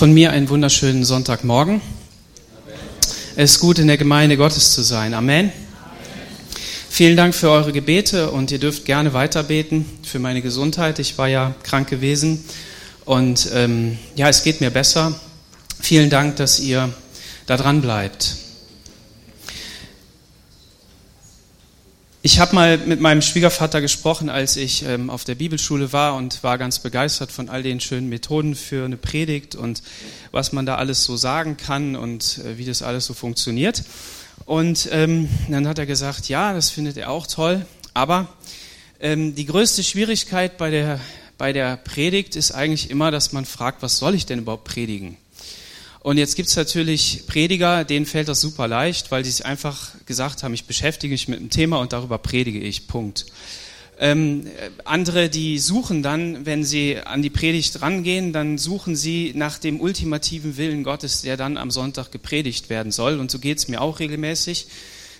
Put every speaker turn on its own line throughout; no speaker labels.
Von mir einen wunderschönen Sonntagmorgen. Es ist gut, in der Gemeinde Gottes zu sein. Amen. Vielen Dank für eure Gebete und ihr dürft gerne weiterbeten für meine Gesundheit. Ich war ja krank gewesen und ähm, ja, es geht mir besser. Vielen Dank, dass ihr da dran bleibt. Ich habe mal mit meinem Schwiegervater gesprochen, als ich ähm, auf der Bibelschule war und war ganz begeistert von all den schönen Methoden für eine Predigt und was man da alles so sagen kann und äh, wie das alles so funktioniert. Und ähm, dann hat er gesagt, ja, das findet er auch toll, aber ähm, die größte Schwierigkeit bei der, bei der Predigt ist eigentlich immer, dass man fragt, was soll ich denn überhaupt predigen? Und jetzt gibt's natürlich Prediger, denen fällt das super leicht, weil sie sich einfach gesagt haben, ich beschäftige mich mit einem Thema und darüber predige ich. Punkt. Ähm, andere, die suchen dann, wenn sie an die Predigt rangehen, dann suchen sie nach dem ultimativen Willen Gottes, der dann am Sonntag gepredigt werden soll. Und so geht's mir auch regelmäßig.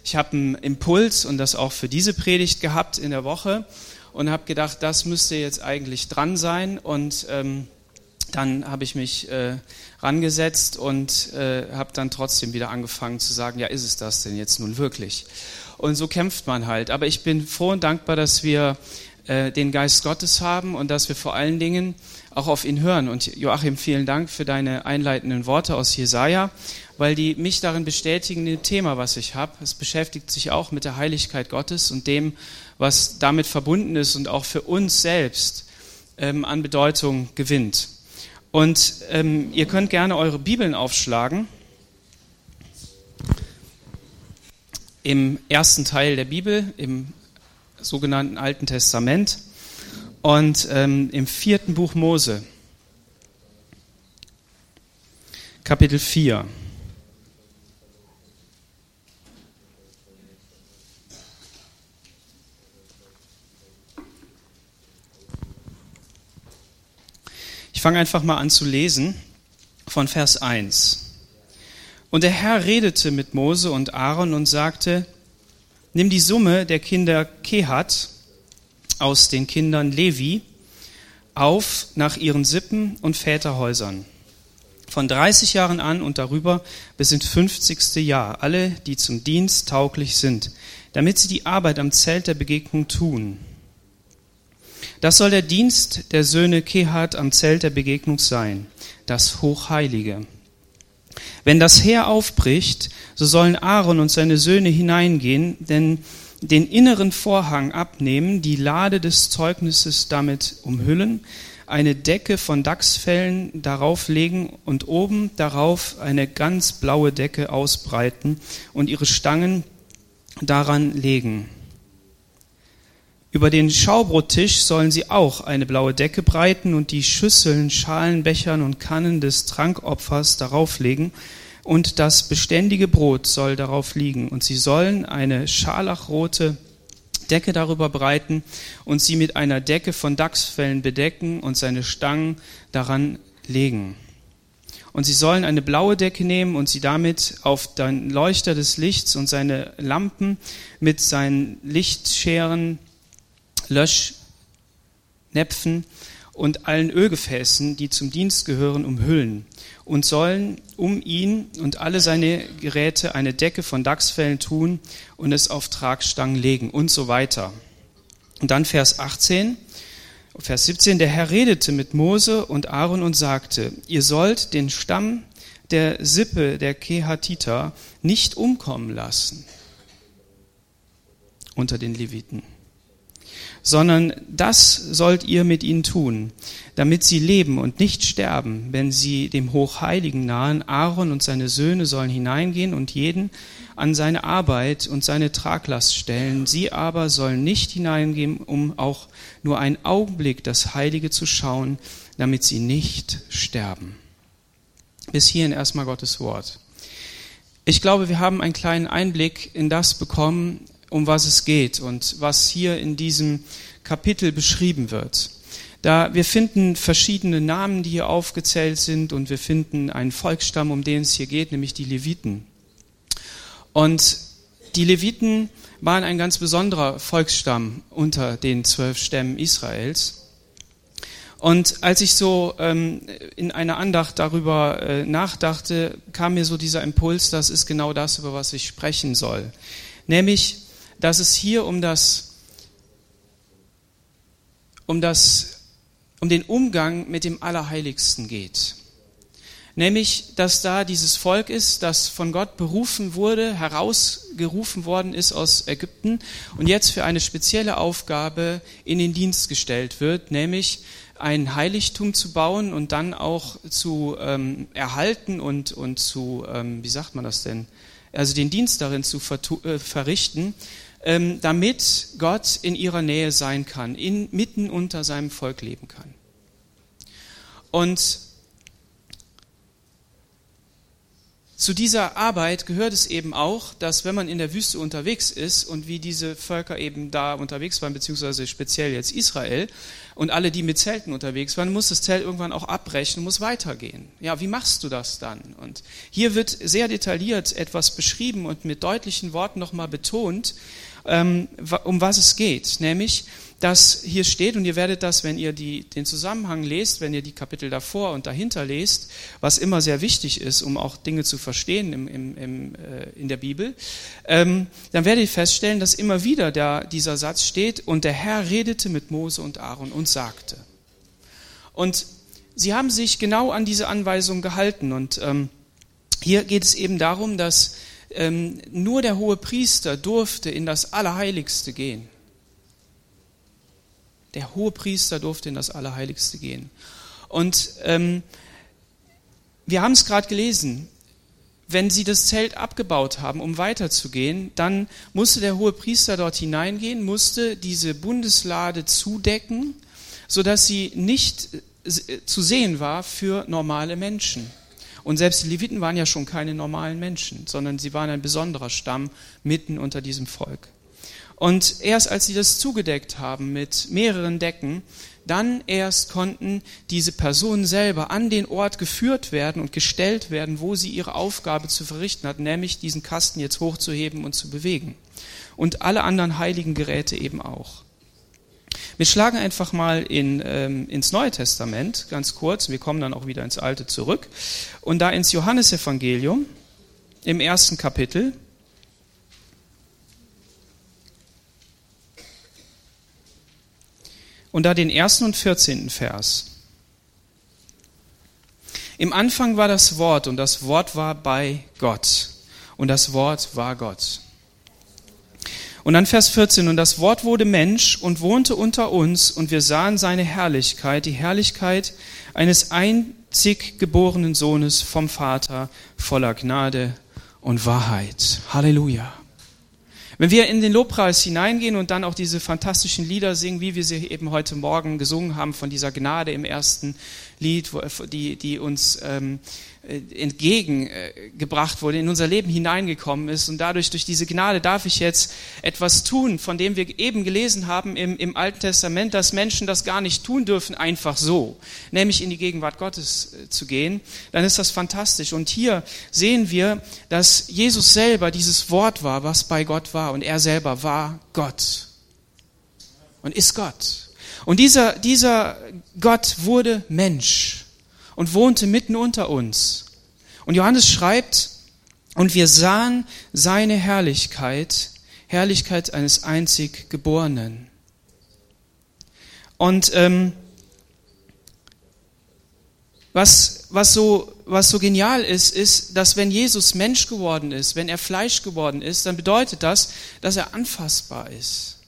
Ich habe einen Impuls und das auch für diese Predigt gehabt in der Woche und habe gedacht, das müsste jetzt eigentlich dran sein und ähm, dann habe ich mich äh, rangesetzt und äh, habe dann trotzdem wieder angefangen zu sagen, ja, ist es das denn jetzt nun wirklich? Und so kämpft man halt. Aber ich bin froh und dankbar, dass wir äh, den Geist Gottes haben und dass wir vor allen Dingen auch auf ihn hören. Und Joachim, vielen Dank für deine einleitenden Worte aus Jesaja, weil die mich darin bestätigen, dem Thema, was ich habe. Es beschäftigt sich auch mit der Heiligkeit Gottes und dem, was damit verbunden ist und auch für uns selbst ähm, an Bedeutung gewinnt. Und ähm, ihr könnt gerne eure Bibeln aufschlagen. Im ersten Teil der Bibel, im sogenannten Alten Testament und ähm, im vierten Buch Mose, Kapitel 4. Ich fange einfach mal an zu lesen von Vers 1. Und der Herr redete mit Mose und Aaron und sagte, nimm die Summe der Kinder Kehat aus den Kindern Levi auf nach ihren Sippen und Väterhäusern. Von 30 Jahren an und darüber bis ins 50. Jahr, alle, die zum Dienst tauglich sind, damit sie die Arbeit am Zelt der Begegnung tun das soll der Dienst der Söhne Kehat am Zelt der Begegnung sein, das Hochheilige. Wenn das Heer aufbricht, so sollen Aaron und seine Söhne hineingehen, denn den inneren Vorhang abnehmen, die Lade des Zeugnisses damit umhüllen, eine Decke von Dachsfellen darauf legen und oben darauf eine ganz blaue Decke ausbreiten und ihre Stangen daran legen. Über den Schaubrottisch sollen sie auch eine blaue Decke breiten und die Schüsseln, Schalen, Bechern und Kannen des Trankopfers darauf legen und das beständige Brot soll darauf liegen und sie sollen eine scharlachrote Decke darüber breiten und sie mit einer Decke von Dachsfellen bedecken und seine Stangen daran legen. Und sie sollen eine blaue Decke nehmen und sie damit auf den Leuchter des Lichts und seine Lampen mit seinen Lichtscheren Löschnäpfen und allen Ölgefäßen, die zum Dienst gehören, umhüllen und sollen um ihn und alle seine Geräte eine Decke von Dachsfällen tun und es auf Tragstangen legen und so weiter. Und dann Vers 18, Vers 17, der Herr redete mit Mose und Aaron und sagte, ihr sollt den Stamm der Sippe der Kehatiter nicht umkommen lassen unter den Leviten sondern das sollt ihr mit ihnen tun, damit sie leben und nicht sterben, wenn sie dem Hochheiligen nahen. Aaron und seine Söhne sollen hineingehen und jeden an seine Arbeit und seine Traglast stellen. Sie aber sollen nicht hineingehen, um auch nur einen Augenblick das Heilige zu schauen, damit sie nicht sterben. Bis hierhin erstmal Gottes Wort. Ich glaube, wir haben einen kleinen Einblick in das bekommen, um was es geht und was hier in diesem Kapitel beschrieben wird. Da wir finden verschiedene Namen, die hier aufgezählt sind, und wir finden einen Volksstamm, um den es hier geht, nämlich die Leviten. Und die Leviten waren ein ganz besonderer Volksstamm unter den zwölf Stämmen Israels. Und als ich so ähm, in einer Andacht darüber äh, nachdachte, kam mir so dieser Impuls, das ist genau das, über was ich sprechen soll. Nämlich, dass es hier um das, um das, um den Umgang mit dem Allerheiligsten geht. Nämlich, dass da dieses Volk ist, das von Gott berufen wurde, herausgerufen worden ist aus Ägypten und jetzt für eine spezielle Aufgabe in den Dienst gestellt wird, nämlich ein Heiligtum zu bauen und dann auch zu ähm, erhalten und, und zu, ähm, wie sagt man das denn, also den Dienst darin zu äh, verrichten, damit Gott in ihrer Nähe sein kann, in, mitten unter seinem Volk leben kann. Und Zu dieser Arbeit gehört es eben auch, dass wenn man in der Wüste unterwegs ist und wie diese Völker eben da unterwegs waren, beziehungsweise speziell jetzt Israel und alle, die mit Zelten unterwegs waren, muss das Zelt irgendwann auch abbrechen, muss weitergehen. Ja, wie machst du das dann? Und hier wird sehr detailliert etwas beschrieben und mit deutlichen Worten nochmal betont, ähm, um was es geht, nämlich dass hier steht, und ihr werdet das, wenn ihr die, den Zusammenhang lest, wenn ihr die Kapitel davor und dahinter lest, was immer sehr wichtig ist, um auch Dinge zu verstehen im, im, im, äh, in der Bibel, ähm, dann werdet ihr feststellen, dass immer wieder der, dieser Satz steht, und der Herr redete mit Mose und Aaron und sagte. Und sie haben sich genau an diese Anweisung gehalten. Und ähm, hier geht es eben darum, dass ähm, nur der hohe Priester durfte in das Allerheiligste gehen. Der hohe Priester durfte in das Allerheiligste gehen. Und ähm, wir haben es gerade gelesen. Wenn sie das Zelt abgebaut haben, um weiterzugehen, dann musste der hohe Priester dort hineingehen, musste diese Bundeslade zudecken, sodass sie nicht äh, zu sehen war für normale Menschen. Und selbst die Leviten waren ja schon keine normalen Menschen, sondern sie waren ein besonderer Stamm mitten unter diesem Volk. Und erst als sie das zugedeckt haben mit mehreren Decken, dann erst konnten diese Personen selber an den Ort geführt werden und gestellt werden, wo sie ihre Aufgabe zu verrichten hatten, nämlich diesen Kasten jetzt hochzuheben und zu bewegen. Und alle anderen heiligen Geräte eben auch. Wir schlagen einfach mal in, ähm, ins Neue Testament, ganz kurz, wir kommen dann auch wieder ins Alte zurück, und da ins Johannesevangelium im ersten Kapitel. Und da den ersten und vierzehnten Vers. Im Anfang war das Wort und das Wort war bei Gott und das Wort war Gott. Und dann Vers 14, und das Wort wurde Mensch und wohnte unter uns und wir sahen seine Herrlichkeit, die Herrlichkeit eines einzig geborenen Sohnes vom Vater voller Gnade und Wahrheit. Halleluja. Wenn wir in den Lobpreis hineingehen und dann auch diese fantastischen Lieder singen, wie wir sie eben heute Morgen gesungen haben von dieser Gnade im ersten Lied, die, die uns ähm, äh, entgegengebracht wurde, in unser Leben hineingekommen ist. Und dadurch, durch diese Gnade, darf ich jetzt etwas tun, von dem wir eben gelesen haben im, im Alten Testament, dass Menschen das gar nicht tun dürfen, einfach so, nämlich in die Gegenwart Gottes äh, zu gehen. Dann ist das fantastisch. Und hier sehen wir, dass Jesus selber dieses Wort war, was bei Gott war. Und er selber war Gott und ist Gott. Und dieser, dieser Gott wurde Mensch und wohnte mitten unter uns. Und Johannes schreibt, und wir sahen seine Herrlichkeit, Herrlichkeit eines einzig Geborenen. Und ähm, was, was, so, was so genial ist, ist, dass wenn Jesus Mensch geworden ist, wenn er Fleisch geworden ist, dann bedeutet das, dass er anfassbar ist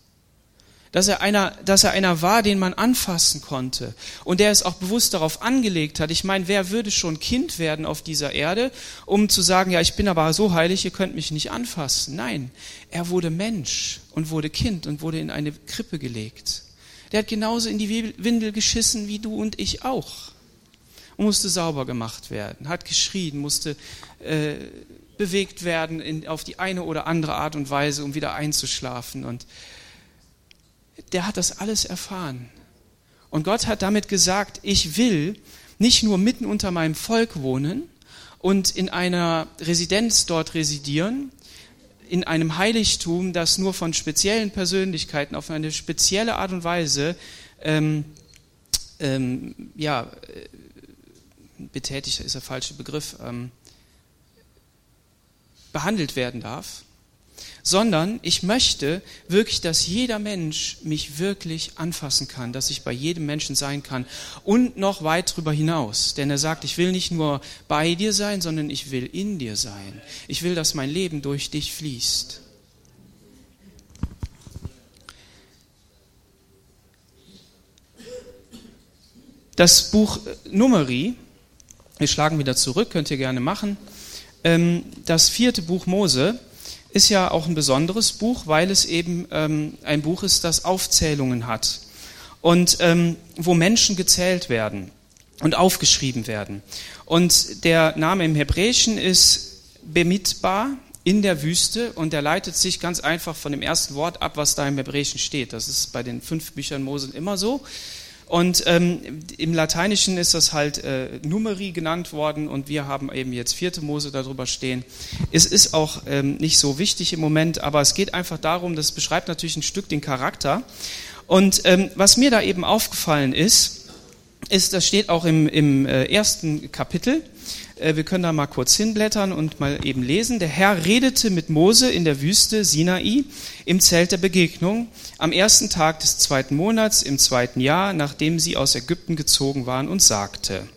dass er einer, dass er einer war, den man anfassen konnte und der es auch bewusst darauf angelegt hat. Ich meine, wer würde schon Kind werden auf dieser Erde, um zu sagen, ja, ich bin aber so heilig, ihr könnt mich nicht anfassen. Nein, er wurde Mensch und wurde Kind und wurde in eine Krippe gelegt. Der hat genauso in die Windel geschissen wie du und ich auch und musste sauber gemacht werden, hat geschrien, musste äh, bewegt werden in, auf die eine oder andere Art und Weise, um wieder einzuschlafen und der hat das alles erfahren. Und Gott hat damit gesagt, ich will nicht nur mitten unter meinem Volk wohnen und in einer Residenz dort residieren, in einem Heiligtum, das nur von speziellen Persönlichkeiten auf eine spezielle Art und Weise ähm, ähm, ja, betätigt ist der falsche Begriff, ähm, behandelt werden darf, sondern ich möchte wirklich, dass jeder Mensch mich wirklich anfassen kann, dass ich bei jedem Menschen sein kann und noch weit darüber hinaus. Denn er sagt, ich will nicht nur bei dir sein, sondern ich will in dir sein. Ich will, dass mein Leben durch dich fließt. Das Buch Numeri, wir schlagen wieder zurück, könnt ihr gerne machen. Ähm, das vierte Buch Mose ist ja auch ein besonderes Buch, weil es eben ähm, ein Buch ist, das Aufzählungen hat und ähm, wo Menschen gezählt werden und aufgeschrieben werden. Und der Name im Hebräischen ist Bemitbar in der Wüste und der leitet sich ganz einfach von dem ersten Wort ab, was da im Hebräischen steht. Das ist bei den fünf Büchern Mose immer so. Und ähm, im Lateinischen ist das halt äh, Numeri genannt worden und wir haben eben jetzt vierte Mose darüber stehen. Es ist auch ähm, nicht so wichtig im Moment, aber es geht einfach darum, das beschreibt natürlich ein Stück den Charakter. Und ähm, was mir da eben aufgefallen ist, ist, das steht auch im, im äh, ersten Kapitel, wir können da mal kurz hinblättern und mal eben lesen. Der Herr redete mit Mose in der Wüste Sinai im Zelt der Begegnung am ersten Tag des zweiten Monats im zweiten Jahr, nachdem sie aus Ägypten gezogen waren und sagte,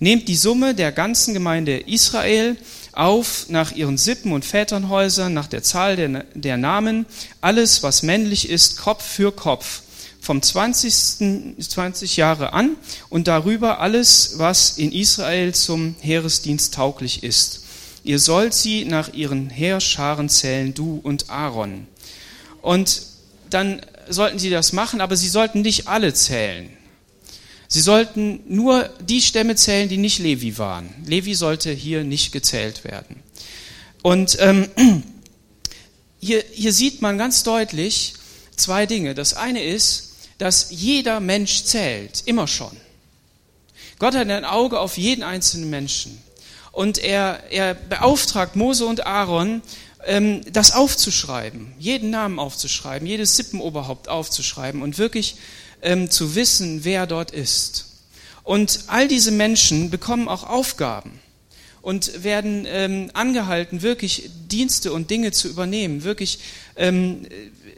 Nehmt die Summe der ganzen Gemeinde Israel auf nach ihren Sippen und Väternhäusern, nach der Zahl der, der Namen, alles, was männlich ist, Kopf für Kopf vom 20. 20 Jahre an und darüber alles, was in Israel zum Heeresdienst tauglich ist. Ihr sollt sie nach ihren Heerscharen zählen, du und Aaron. Und dann sollten sie das machen, aber sie sollten nicht alle zählen. Sie sollten nur die Stämme zählen, die nicht Levi waren. Levi sollte hier nicht gezählt werden. Und ähm, hier, hier sieht man ganz deutlich zwei Dinge. Das eine ist, dass jeder Mensch zählt, immer schon. Gott hat ein Auge auf jeden einzelnen Menschen. Und er, er beauftragt Mose und Aaron, ähm, das aufzuschreiben, jeden Namen aufzuschreiben, jedes Sippenoberhaupt aufzuschreiben und wirklich ähm, zu wissen, wer dort ist. Und all diese Menschen bekommen auch Aufgaben und werden ähm, angehalten, wirklich Dienste und Dinge zu übernehmen, wirklich ähm,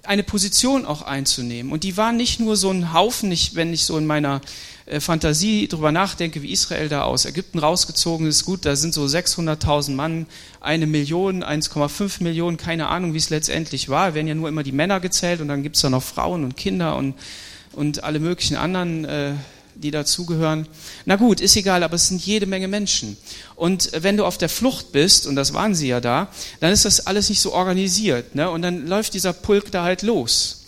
eine Position auch einzunehmen. Und die waren nicht nur so ein Haufen, nicht, wenn ich so in meiner äh, Fantasie drüber nachdenke, wie Israel da aus Ägypten rausgezogen ist. Gut, da sind so 600.000 Mann, eine Million, 1,5 Millionen, keine Ahnung, wie es letztendlich war. Werden ja nur immer die Männer gezählt und dann gibt's da noch Frauen und Kinder und, und alle möglichen anderen äh, die dazugehören. Na gut, ist egal, aber es sind jede Menge Menschen. Und wenn du auf der Flucht bist, und das waren sie ja da, dann ist das alles nicht so organisiert. Ne? Und dann läuft dieser Pulk da halt los.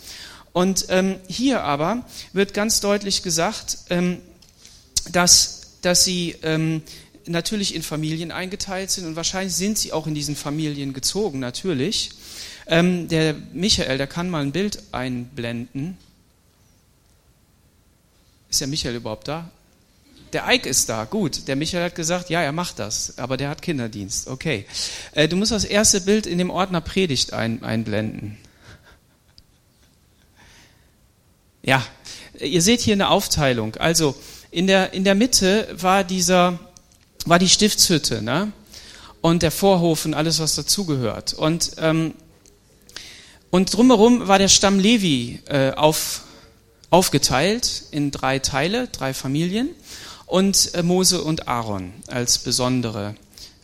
Und ähm, hier aber wird ganz deutlich gesagt, ähm, dass, dass sie ähm, natürlich in Familien eingeteilt sind und wahrscheinlich sind sie auch in diesen Familien gezogen, natürlich. Ähm, der Michael, der kann mal ein Bild einblenden. Ist der Michael überhaupt da? Der Eik ist da, gut. Der Michael hat gesagt, ja, er macht das, aber der hat Kinderdienst. Okay. Äh, du musst das erste Bild in dem Ordner Predigt ein, einblenden. Ja, ihr seht hier eine Aufteilung. Also in der, in der Mitte war dieser, war die Stiftshütte, ne? Und der Vorhof und alles, was dazugehört. Und, ähm, und drumherum war der Stamm Levi äh, auf, aufgeteilt in drei Teile, drei Familien. Und äh, Mose und Aaron als besondere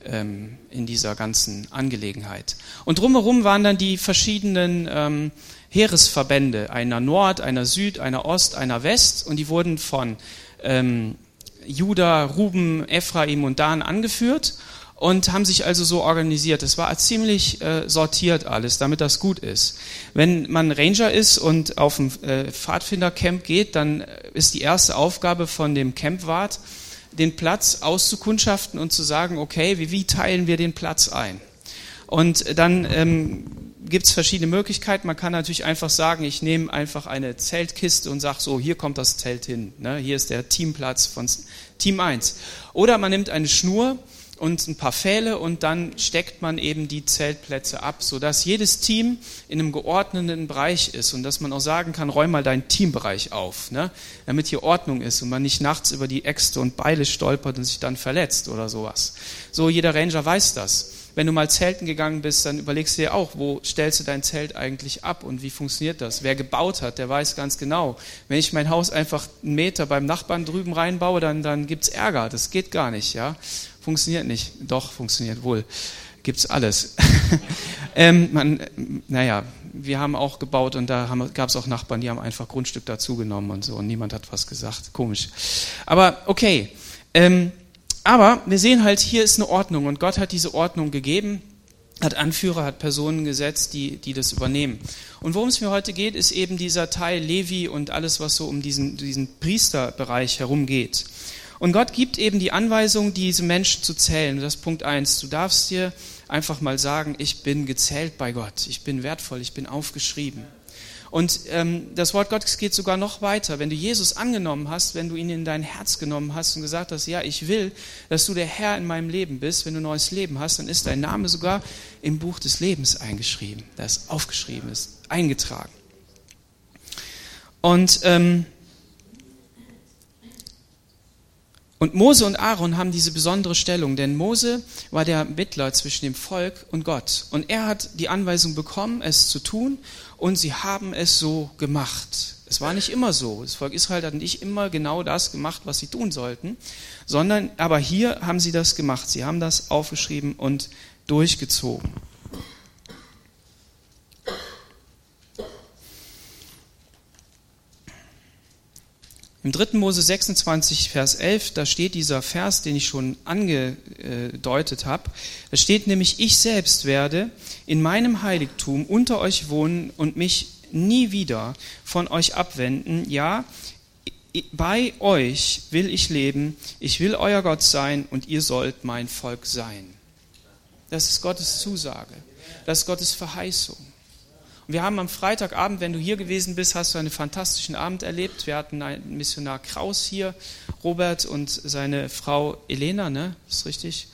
ähm, in dieser ganzen Angelegenheit. Und drumherum waren dann die verschiedenen ähm, Heeresverbände, einer Nord, einer Süd, einer Ost, einer West. Und die wurden von ähm, Juda, Ruben, Ephraim und Dan angeführt und haben sich also so organisiert. Es war ziemlich äh, sortiert alles, damit das gut ist. Wenn man Ranger ist und auf ein äh, Pfadfindercamp geht, dann ist die erste Aufgabe von dem Campwart, den Platz auszukundschaften und zu sagen, okay, wie, wie teilen wir den Platz ein? Und dann ähm, gibt es verschiedene Möglichkeiten. Man kann natürlich einfach sagen, ich nehme einfach eine Zeltkiste und sage so, hier kommt das Zelt hin. Ne? Hier ist der Teamplatz von Team 1. Oder man nimmt eine Schnur und ein paar Pfähle und dann steckt man eben die Zeltplätze ab, sodass jedes Team in einem geordneten Bereich ist und dass man auch sagen kann, räum mal deinen Teambereich auf, ne? damit hier Ordnung ist und man nicht nachts über die Äxte und Beile stolpert und sich dann verletzt oder sowas. So, jeder Ranger weiß das wenn du mal zelten gegangen bist, dann überlegst du dir auch, wo stellst du dein Zelt eigentlich ab und wie funktioniert das? Wer gebaut hat, der weiß ganz genau. Wenn ich mein Haus einfach einen Meter beim Nachbarn drüben reinbaue, dann, dann gibt's Ärger. Das geht gar nicht, ja. Funktioniert nicht. Doch, funktioniert wohl. Gibt's alles. ähm, man, naja, wir haben auch gebaut und da gab es auch Nachbarn, die haben einfach Grundstück dazugenommen und so und niemand hat was gesagt. Komisch. Aber okay. Ähm, aber wir sehen halt, hier ist eine Ordnung und Gott hat diese Ordnung gegeben, hat Anführer, hat Personen gesetzt, die, die das übernehmen. Und worum es mir heute geht, ist eben dieser Teil Levi und alles, was so um diesen, diesen Priesterbereich herumgeht. Und Gott gibt eben die Anweisung, diese Menschen zu zählen. Das ist Punkt eins. Du darfst dir einfach mal sagen, ich bin gezählt bei Gott, ich bin wertvoll, ich bin aufgeschrieben. Und ähm, das Wort Gottes geht sogar noch weiter. Wenn du Jesus angenommen hast, wenn du ihn in dein Herz genommen hast und gesagt hast, ja, ich will, dass du der Herr in meinem Leben bist, wenn du neues Leben hast, dann ist dein Name sogar im Buch des Lebens eingeschrieben. Das aufgeschrieben, ist eingetragen. Und ähm, Und Mose und Aaron haben diese besondere Stellung, denn Mose war der Mittler zwischen dem Volk und Gott. Und er hat die Anweisung bekommen, es zu tun, und sie haben es so gemacht. Es war nicht immer so. Das Volk Israel hat nicht immer genau das gemacht, was sie tun sollten, sondern aber hier haben sie das gemacht. Sie haben das aufgeschrieben und durchgezogen. Im 3. Mose 26, Vers 11, da steht dieser Vers, den ich schon angedeutet habe. Da steht nämlich, ich selbst werde in meinem Heiligtum unter euch wohnen und mich nie wieder von euch abwenden. Ja, bei euch will ich leben, ich will euer Gott sein und ihr sollt mein Volk sein. Das ist Gottes Zusage, das ist Gottes Verheißung. Und wir haben am Freitagabend, wenn du hier gewesen bist, hast du einen fantastischen Abend erlebt. Wir hatten einen Missionar Kraus hier, Robert und seine Frau Elena, ne? Ist richtig?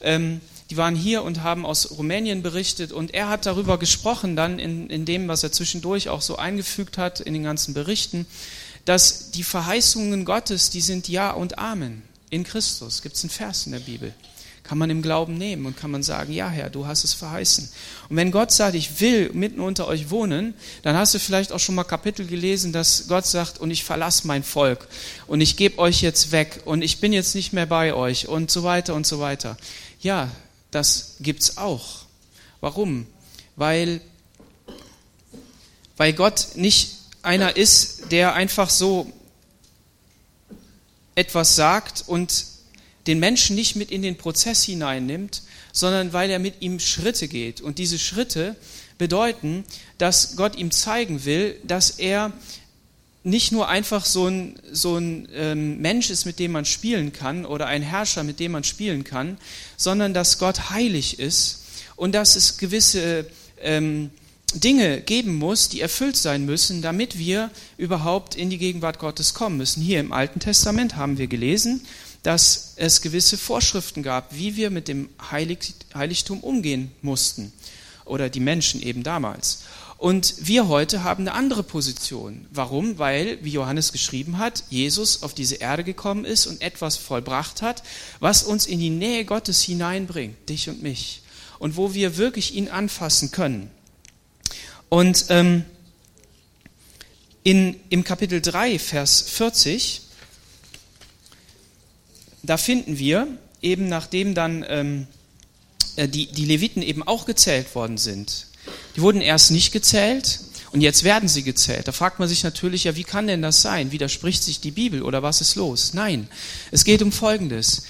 Ähm, die waren hier und haben aus Rumänien berichtet und er hat darüber gesprochen, dann in, in dem, was er zwischendurch auch so eingefügt hat, in den ganzen Berichten, dass die Verheißungen Gottes, die sind Ja und Amen in Christus. Gibt es einen Vers in der Bibel kann man im Glauben nehmen und kann man sagen, ja Herr, du hast es verheißen. Und wenn Gott sagt, ich will mitten unter euch wohnen, dann hast du vielleicht auch schon mal Kapitel gelesen, dass Gott sagt, und ich verlasse mein Volk und ich gebe euch jetzt weg und ich bin jetzt nicht mehr bei euch und so weiter und so weiter. Ja, das gibt's auch. Warum? Weil, weil Gott nicht einer ist, der einfach so etwas sagt und den Menschen nicht mit in den Prozess hineinnimmt, sondern weil er mit ihm Schritte geht. Und diese Schritte bedeuten, dass Gott ihm zeigen will, dass er nicht nur einfach so ein, so ein ähm, Mensch ist, mit dem man spielen kann, oder ein Herrscher, mit dem man spielen kann, sondern dass Gott heilig ist und dass es gewisse ähm, Dinge geben muss, die erfüllt sein müssen, damit wir überhaupt in die Gegenwart Gottes kommen müssen. Hier im Alten Testament haben wir gelesen, dass es gewisse Vorschriften gab, wie wir mit dem Heilig Heiligtum umgehen mussten oder die Menschen eben damals. Und wir heute haben eine andere Position. Warum? Weil, wie Johannes geschrieben hat, Jesus auf diese Erde gekommen ist und etwas vollbracht hat, was uns in die Nähe Gottes hineinbringt, dich und mich. Und wo wir wirklich ihn anfassen können. Und ähm, in, im Kapitel 3, Vers 40, da finden wir, eben nachdem dann ähm, äh, die, die Leviten eben auch gezählt worden sind, die wurden erst nicht gezählt und jetzt werden sie gezählt. Da fragt man sich natürlich, ja, wie kann denn das sein? Widerspricht sich die Bibel oder was ist los? Nein, es geht um Folgendes.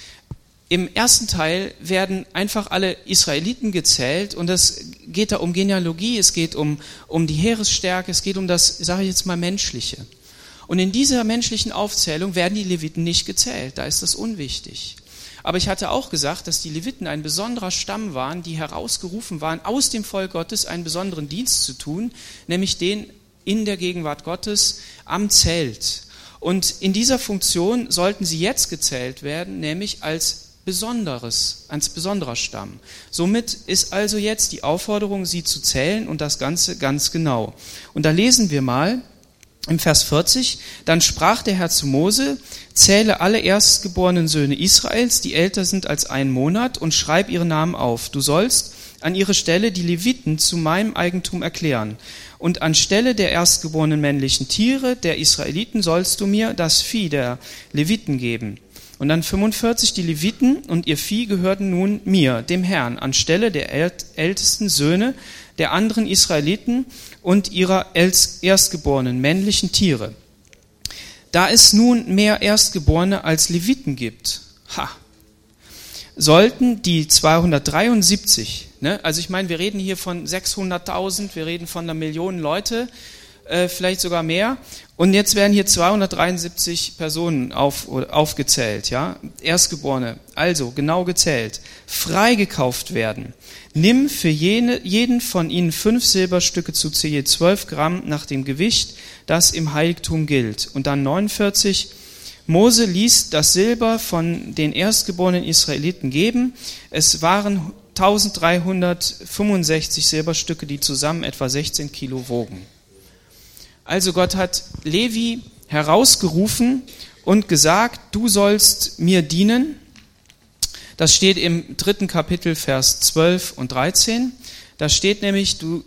Im ersten Teil werden einfach alle Israeliten gezählt und es geht da um Genealogie, es geht um, um die Heeresstärke, es geht um das, sage ich jetzt mal, Menschliche. Und in dieser menschlichen Aufzählung werden die Leviten nicht gezählt, da ist das unwichtig. Aber ich hatte auch gesagt, dass die Leviten ein besonderer Stamm waren, die herausgerufen waren, aus dem Volk Gottes einen besonderen Dienst zu tun, nämlich den in der Gegenwart Gottes am Zelt. Und in dieser Funktion sollten sie jetzt gezählt werden, nämlich als Besonderes, ein besonderer Stamm. Somit ist also jetzt die Aufforderung, sie zu zählen und das Ganze ganz genau. Und da lesen wir mal im Vers 40, dann sprach der Herr zu Mose, zähle alle erstgeborenen Söhne Israels, die älter sind als einen Monat, und schreib ihre Namen auf. Du sollst an ihre Stelle die Leviten zu meinem Eigentum erklären. Und anstelle der erstgeborenen männlichen Tiere der Israeliten sollst du mir das Vieh der Leviten geben. Und dann 45, die Leviten und ihr Vieh gehörten nun mir, dem Herrn, anstelle der ältesten Söhne der anderen Israeliten und ihrer erstgeborenen männlichen Tiere. Da es nun mehr Erstgeborene als Leviten gibt, ha, sollten die 273, ne, also ich meine, wir reden hier von 600.000, wir reden von einer Million Leute, äh, vielleicht sogar mehr. Und jetzt werden hier 273 Personen auf, aufgezählt, ja, Erstgeborene, also genau gezählt, freigekauft werden. Nimm für jene, jeden von ihnen fünf Silberstücke zu je 12 Gramm nach dem Gewicht, das im Heiligtum gilt. Und dann 49, Mose ließ das Silber von den erstgeborenen Israeliten geben. Es waren 1365 Silberstücke, die zusammen etwa 16 Kilo wogen. Also Gott hat Levi herausgerufen und gesagt, du sollst mir dienen. Das steht im dritten Kapitel, Vers 12 und 13. Da steht nämlich, du,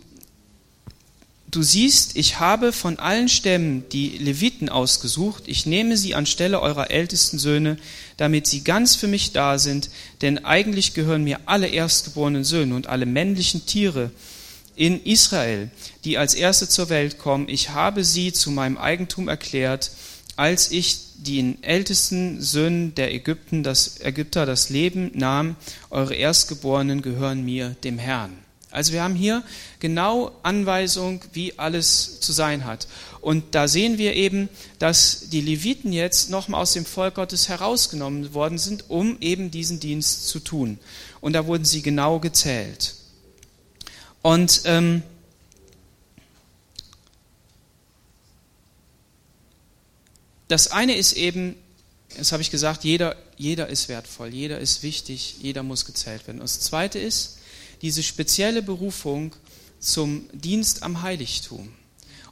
du siehst, ich habe von allen Stämmen die Leviten ausgesucht. Ich nehme sie anstelle eurer ältesten Söhne, damit sie ganz für mich da sind. Denn eigentlich gehören mir alle erstgeborenen Söhne und alle männlichen Tiere in Israel, die als Erste zur Welt kommen. Ich habe sie zu meinem Eigentum erklärt, als ich den ältesten Söhnen der Ägypten, das Ägypter das Leben nahm. Eure Erstgeborenen gehören mir, dem Herrn. Also wir haben hier genau Anweisung, wie alles zu sein hat. Und da sehen wir eben, dass die Leviten jetzt nochmal aus dem Volk Gottes herausgenommen worden sind, um eben diesen Dienst zu tun. Und da wurden sie genau gezählt. Und ähm, das eine ist eben, das habe ich gesagt, jeder, jeder ist wertvoll, jeder ist wichtig, jeder muss gezählt werden. Und das zweite ist diese spezielle Berufung zum Dienst am Heiligtum.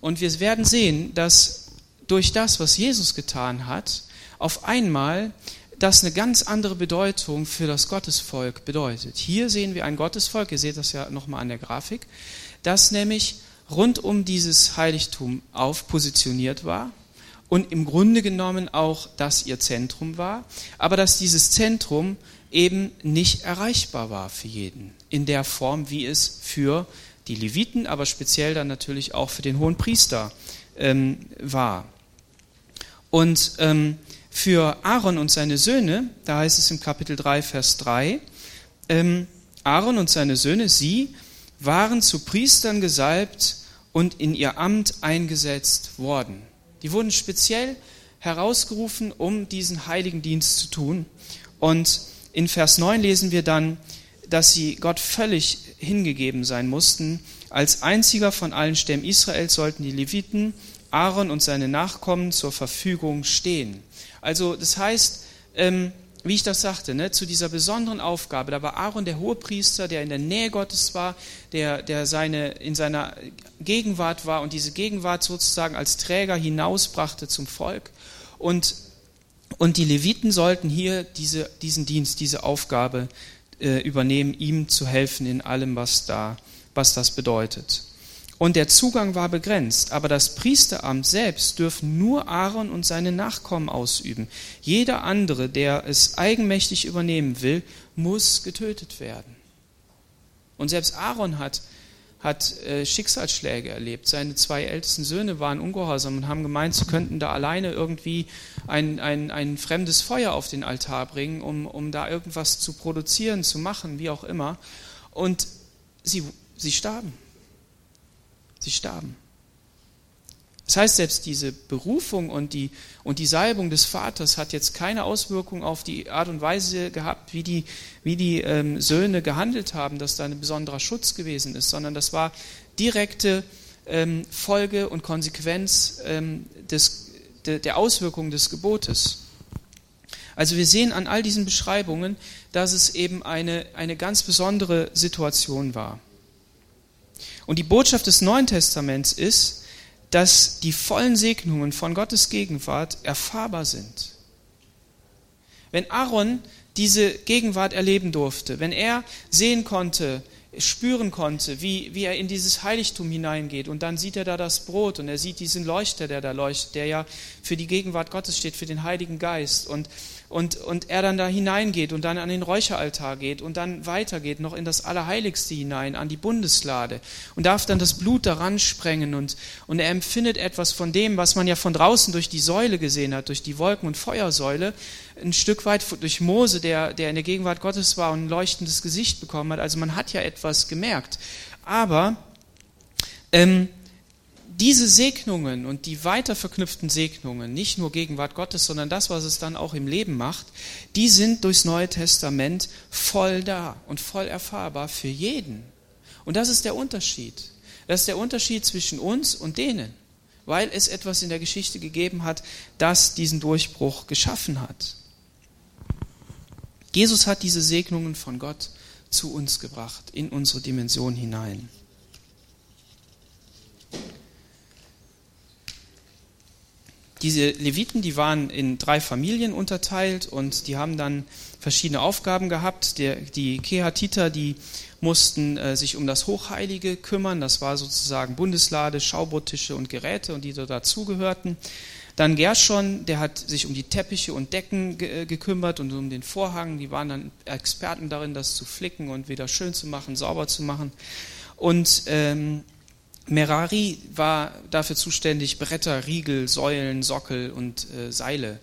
Und wir werden sehen, dass durch das, was Jesus getan hat, auf einmal das eine ganz andere Bedeutung für das Gottesvolk bedeutet. Hier sehen wir ein Gottesvolk, ihr seht das ja nochmal an der Grafik, das nämlich rund um dieses Heiligtum aufpositioniert war und im Grunde genommen auch das ihr Zentrum war, aber dass dieses Zentrum eben nicht erreichbar war für jeden in der Form, wie es für die Leviten, aber speziell dann natürlich auch für den hohen Priester ähm, war. Und ähm, für Aaron und seine Söhne, da heißt es im Kapitel 3, Vers 3, ähm, Aaron und seine Söhne, sie waren zu Priestern gesalbt und in ihr Amt eingesetzt worden. Die wurden speziell herausgerufen, um diesen heiligen Dienst zu tun. Und in Vers 9 lesen wir dann, dass sie Gott völlig hingegeben sein mussten. Als einziger von allen Stämmen Israels sollten die Leviten Aaron und seine Nachkommen zur Verfügung stehen. Also das heißt, ähm, wie ich das sagte, ne, zu dieser besonderen Aufgabe, da war Aaron der Hohepriester, der in der Nähe Gottes war, der, der seine, in seiner Gegenwart war und diese Gegenwart sozusagen als Träger hinausbrachte zum Volk. Und, und die Leviten sollten hier diese, diesen Dienst, diese Aufgabe äh, übernehmen, ihm zu helfen in allem, was, da, was das bedeutet. Und der Zugang war begrenzt, aber das Priesteramt selbst dürfen nur Aaron und seine Nachkommen ausüben. Jeder andere, der es eigenmächtig übernehmen will, muss getötet werden. Und selbst Aaron hat, hat äh, Schicksalsschläge erlebt. Seine zwei ältesten Söhne waren ungehorsam und haben gemeint, sie könnten da alleine irgendwie ein, ein, ein fremdes Feuer auf den Altar bringen, um, um da irgendwas zu produzieren, zu machen, wie auch immer. Und sie, sie starben. Sie starben. Das heißt, selbst diese Berufung und die, und die Salbung des Vaters hat jetzt keine Auswirkung auf die Art und Weise gehabt, wie die, wie die ähm, Söhne gehandelt haben, dass da ein besonderer Schutz gewesen ist, sondern das war direkte ähm, Folge und Konsequenz ähm, des, de, der Auswirkungen des Gebotes. Also wir sehen an all diesen Beschreibungen, dass es eben eine, eine ganz besondere Situation war. Und die Botschaft des Neuen Testaments ist, dass die vollen Segnungen von Gottes Gegenwart erfahrbar sind. Wenn Aaron diese Gegenwart erleben durfte, wenn er sehen konnte, spüren konnte, wie, wie er in dieses Heiligtum hineingeht und dann sieht er da das Brot und er sieht diesen Leuchter, der da leuchtet, der ja für die Gegenwart Gottes steht, für den Heiligen Geist und und, und er dann da hineingeht und dann an den Räucheraltar geht und dann weitergeht noch in das Allerheiligste hinein, an die Bundeslade und darf dann das Blut daran sprengen und, und er empfindet etwas von dem, was man ja von draußen durch die Säule gesehen hat, durch die Wolken- und Feuersäule, ein Stück weit durch Mose, der, der in der Gegenwart Gottes war und ein leuchtendes Gesicht bekommen hat. Also man hat ja etwas gemerkt. Aber ähm, diese Segnungen und die weiter verknüpften Segnungen, nicht nur Gegenwart Gottes, sondern das, was es dann auch im Leben macht, die sind durchs Neue Testament voll da und voll erfahrbar für jeden. Und das ist der Unterschied. Das ist der Unterschied zwischen uns und denen, weil es etwas in der Geschichte gegeben hat, das diesen Durchbruch geschaffen hat. Jesus hat diese Segnungen von Gott zu uns gebracht, in unsere Dimension hinein. Diese Leviten, die waren in drei Familien unterteilt und die haben dann verschiedene Aufgaben gehabt. Der, die Kehatiter, die mussten äh, sich um das Hochheilige kümmern. Das war sozusagen Bundeslade, Schaubrottische und Geräte und die da dazugehörten. Dann Gershon, der hat sich um die Teppiche und Decken ge äh, gekümmert und um den Vorhang. Die waren dann Experten darin, das zu flicken und wieder schön zu machen, sauber zu machen. Und ähm, Merari war dafür zuständig, Bretter, Riegel, Säulen, Sockel und äh, Seile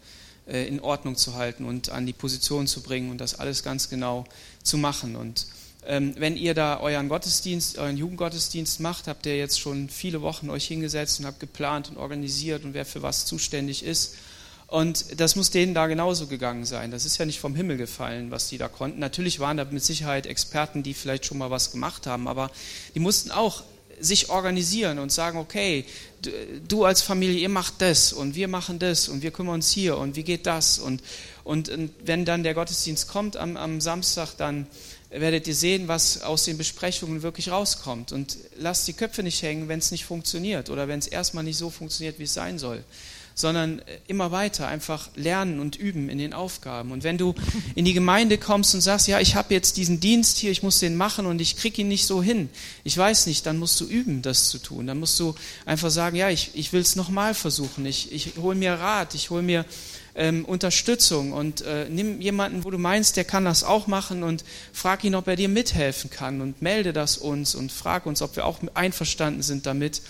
äh, in Ordnung zu halten und an die Position zu bringen und das alles ganz genau zu machen. Und ähm, wenn ihr da euren Gottesdienst, euren Jugendgottesdienst macht, habt ihr jetzt schon viele Wochen euch hingesetzt und habt geplant und organisiert und wer für was zuständig ist. Und das muss denen da genauso gegangen sein. Das ist ja nicht vom Himmel gefallen, was die da konnten. Natürlich waren da mit Sicherheit Experten, die vielleicht schon mal was gemacht haben, aber die mussten auch sich organisieren und sagen, okay, du als Familie, ihr macht das und wir machen das und wir kümmern uns hier und wie geht das? Und, und, und wenn dann der Gottesdienst kommt am, am Samstag, dann werdet ihr sehen, was aus den Besprechungen wirklich rauskommt. Und lasst die Köpfe nicht hängen, wenn es nicht funktioniert oder wenn es erstmal nicht so funktioniert, wie es sein soll sondern äh, immer weiter einfach lernen und üben in den Aufgaben. Und wenn du in die Gemeinde kommst und sagst, ja, ich habe jetzt diesen Dienst hier, ich muss den machen und ich kriege ihn nicht so hin, ich weiß nicht, dann musst du üben, das zu tun. Dann musst du einfach sagen, ja, ich, ich will es nochmal versuchen, ich, ich hole mir Rat, ich hole mir ähm, Unterstützung und äh, nimm jemanden, wo du meinst, der kann das auch machen und frag ihn, ob er dir mithelfen kann und melde das uns und frag uns, ob wir auch einverstanden sind damit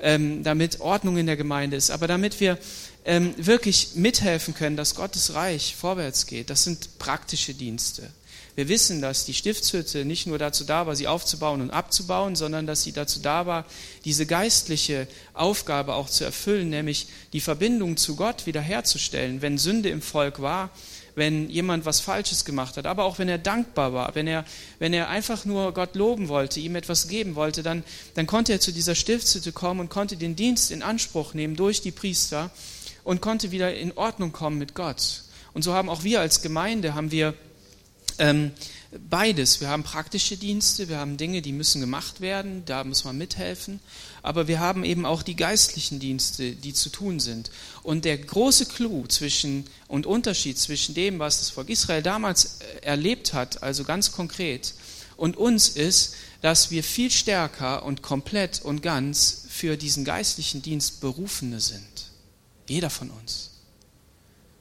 ähm, damit Ordnung in der Gemeinde ist, aber damit wir ähm, wirklich mithelfen können, dass Gottes Reich vorwärts geht. Das sind praktische Dienste. Wir wissen, dass die Stiftshütte nicht nur dazu da war, sie aufzubauen und abzubauen, sondern dass sie dazu da war, diese geistliche Aufgabe auch zu erfüllen, nämlich die Verbindung zu Gott wiederherzustellen. Wenn Sünde im Volk war, wenn jemand was Falsches gemacht hat, aber auch wenn er dankbar war, wenn er, wenn er einfach nur Gott loben wollte, ihm etwas geben wollte, dann, dann konnte er zu dieser Stiftshütte kommen und konnte den Dienst in Anspruch nehmen durch die Priester und konnte wieder in Ordnung kommen mit Gott. Und so haben auch wir als Gemeinde, haben wir ähm, beides. Wir haben praktische Dienste, wir haben Dinge, die müssen gemacht werden, da muss man mithelfen, aber wir haben eben auch die geistlichen Dienste, die zu tun sind. Und der große Clou zwischen und Unterschied zwischen dem, was das Volk Israel damals äh, erlebt hat, also ganz konkret, und uns ist, dass wir viel stärker und komplett und ganz für diesen geistlichen Dienst Berufene sind. Jeder von uns.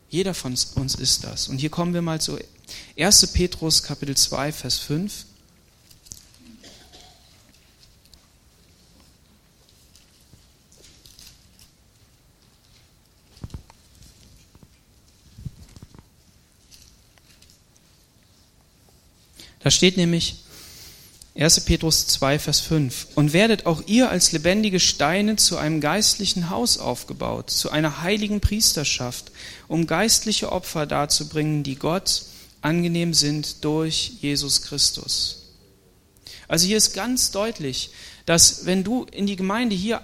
Jeder von uns ist das. Und hier kommen wir mal zu 1. Petrus Kapitel 2, Vers 5. Da steht nämlich 1. Petrus 2, Vers 5. Und werdet auch ihr als lebendige Steine zu einem geistlichen Haus aufgebaut, zu einer heiligen Priesterschaft, um geistliche Opfer darzubringen, die Gott angenehm sind durch Jesus Christus. Also hier ist ganz deutlich, dass wenn du in die Gemeinde hier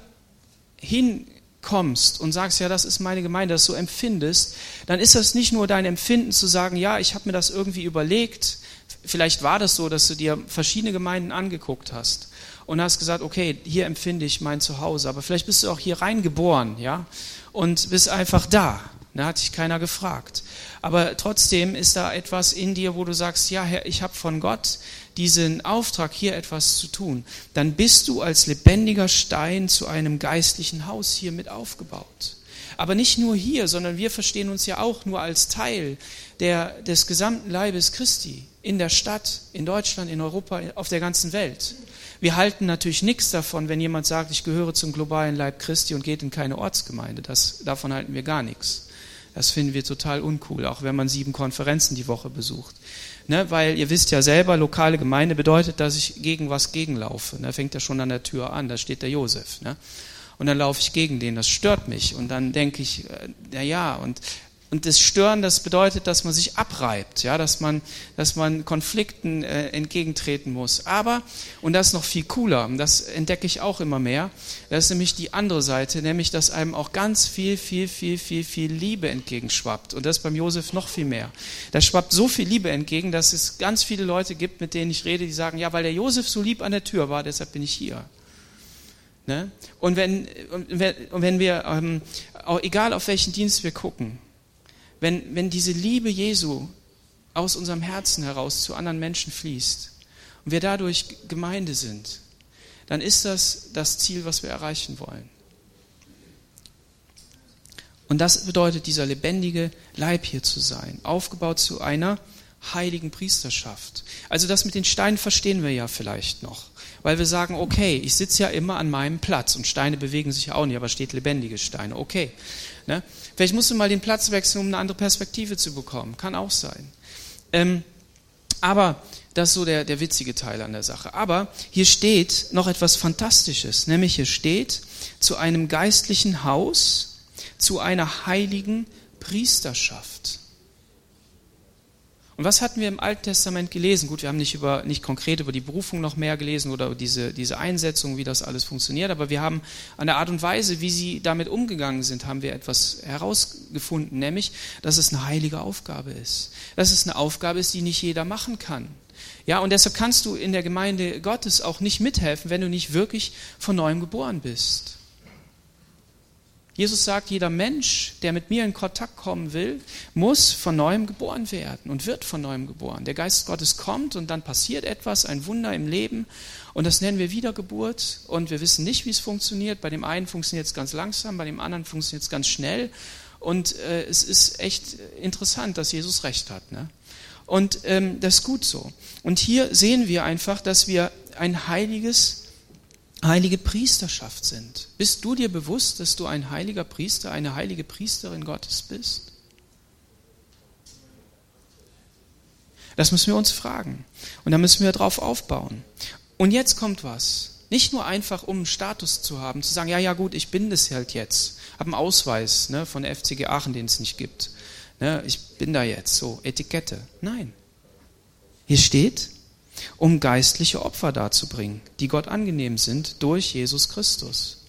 hin kommst und sagst, ja, das ist meine Gemeinde, das so empfindest, dann ist das nicht nur dein Empfinden zu sagen, ja, ich habe mir das irgendwie überlegt, vielleicht war das so, dass du dir verschiedene Gemeinden angeguckt hast und hast gesagt, okay, hier empfinde ich mein Zuhause, aber vielleicht bist du auch hier reingeboren, ja, und bist einfach da. Da hat dich keiner gefragt. Aber trotzdem ist da etwas in dir, wo du sagst, ja, Herr, ich habe von Gott diesen Auftrag, hier etwas zu tun. Dann bist du als lebendiger Stein zu einem geistlichen Haus hier mit aufgebaut. Aber nicht nur hier, sondern wir verstehen uns ja auch nur als Teil der, des gesamten Leibes Christi in der Stadt, in Deutschland, in Europa, auf der ganzen Welt. Wir halten natürlich nichts davon, wenn jemand sagt, ich gehöre zum globalen Leib Christi und geht in keine Ortsgemeinde. Das, davon halten wir gar nichts. Das finden wir total uncool, auch wenn man sieben Konferenzen die Woche besucht. Ne, weil ihr wisst ja selber, lokale Gemeinde bedeutet, dass ich gegen was gegenlaufe. Da ne, fängt er schon an der Tür an, da steht der Josef. Ne? Und dann laufe ich gegen den, das stört mich. Und dann denke ich, äh, na ja, und und das Stören, das bedeutet, dass man sich abreibt, ja, dass man, dass man Konflikten äh, entgegentreten muss. Aber, und das ist noch viel cooler, und das entdecke ich auch immer mehr, das ist nämlich die andere Seite, nämlich, dass einem auch ganz viel, viel, viel, viel, viel Liebe entgegenschwappt. Und das beim Josef noch viel mehr. Da schwappt so viel Liebe entgegen, dass es ganz viele Leute gibt, mit denen ich rede, die sagen, ja, weil der Josef so lieb an der Tür war, deshalb bin ich hier. Ne? Und, wenn, und, wenn, und wenn wir, ähm, auch egal auf welchen Dienst wir gucken, wenn, wenn diese Liebe Jesu aus unserem Herzen heraus zu anderen Menschen fließt und wir dadurch Gemeinde sind, dann ist das das Ziel, was wir erreichen wollen. Und das bedeutet, dieser lebendige Leib hier zu sein, aufgebaut zu einer heiligen Priesterschaft. Also das mit den Steinen verstehen wir ja vielleicht noch, weil wir sagen, okay, ich sitze ja immer an meinem Platz und Steine bewegen sich ja auch nicht, aber steht lebendige Steine, okay. Ne? Vielleicht musst du mal den Platz wechseln, um eine andere Perspektive zu bekommen. Kann auch sein. Ähm, aber das ist so der, der witzige Teil an der Sache. Aber hier steht noch etwas Fantastisches, nämlich hier steht zu einem geistlichen Haus, zu einer heiligen Priesterschaft. Und was hatten wir im Alten Testament gelesen? Gut, wir haben nicht, über, nicht konkret über die Berufung noch mehr gelesen oder diese, diese Einsetzung, wie das alles funktioniert, aber wir haben an der Art und Weise, wie sie damit umgegangen sind, haben wir etwas herausgefunden, nämlich, dass es eine heilige Aufgabe ist. Dass es eine Aufgabe ist, die nicht jeder machen kann. Ja, und deshalb kannst du in der Gemeinde Gottes auch nicht mithelfen, wenn du nicht wirklich von neuem geboren bist. Jesus sagt, jeder Mensch, der mit mir in Kontakt kommen will, muss von neuem geboren werden und wird von neuem geboren. Der Geist Gottes kommt und dann passiert etwas, ein Wunder im Leben und das nennen wir Wiedergeburt und wir wissen nicht, wie es funktioniert. Bei dem einen funktioniert es ganz langsam, bei dem anderen funktioniert es ganz schnell und äh, es ist echt interessant, dass Jesus recht hat. Ne? Und ähm, das ist gut so. Und hier sehen wir einfach, dass wir ein heiliges heilige Priesterschaft sind. Bist du dir bewusst, dass du ein heiliger Priester, eine heilige Priesterin Gottes bist? Das müssen wir uns fragen. Und da müssen wir darauf aufbauen. Und jetzt kommt was. Nicht nur einfach, um Status zu haben, zu sagen, ja, ja gut, ich bin das halt jetzt. Habe einen Ausweis ne, von der FCG Aachen, den es nicht gibt. Ne, ich bin da jetzt, so, Etikette. Nein. Hier steht, um geistliche Opfer darzubringen, die Gott angenehm sind durch Jesus Christus.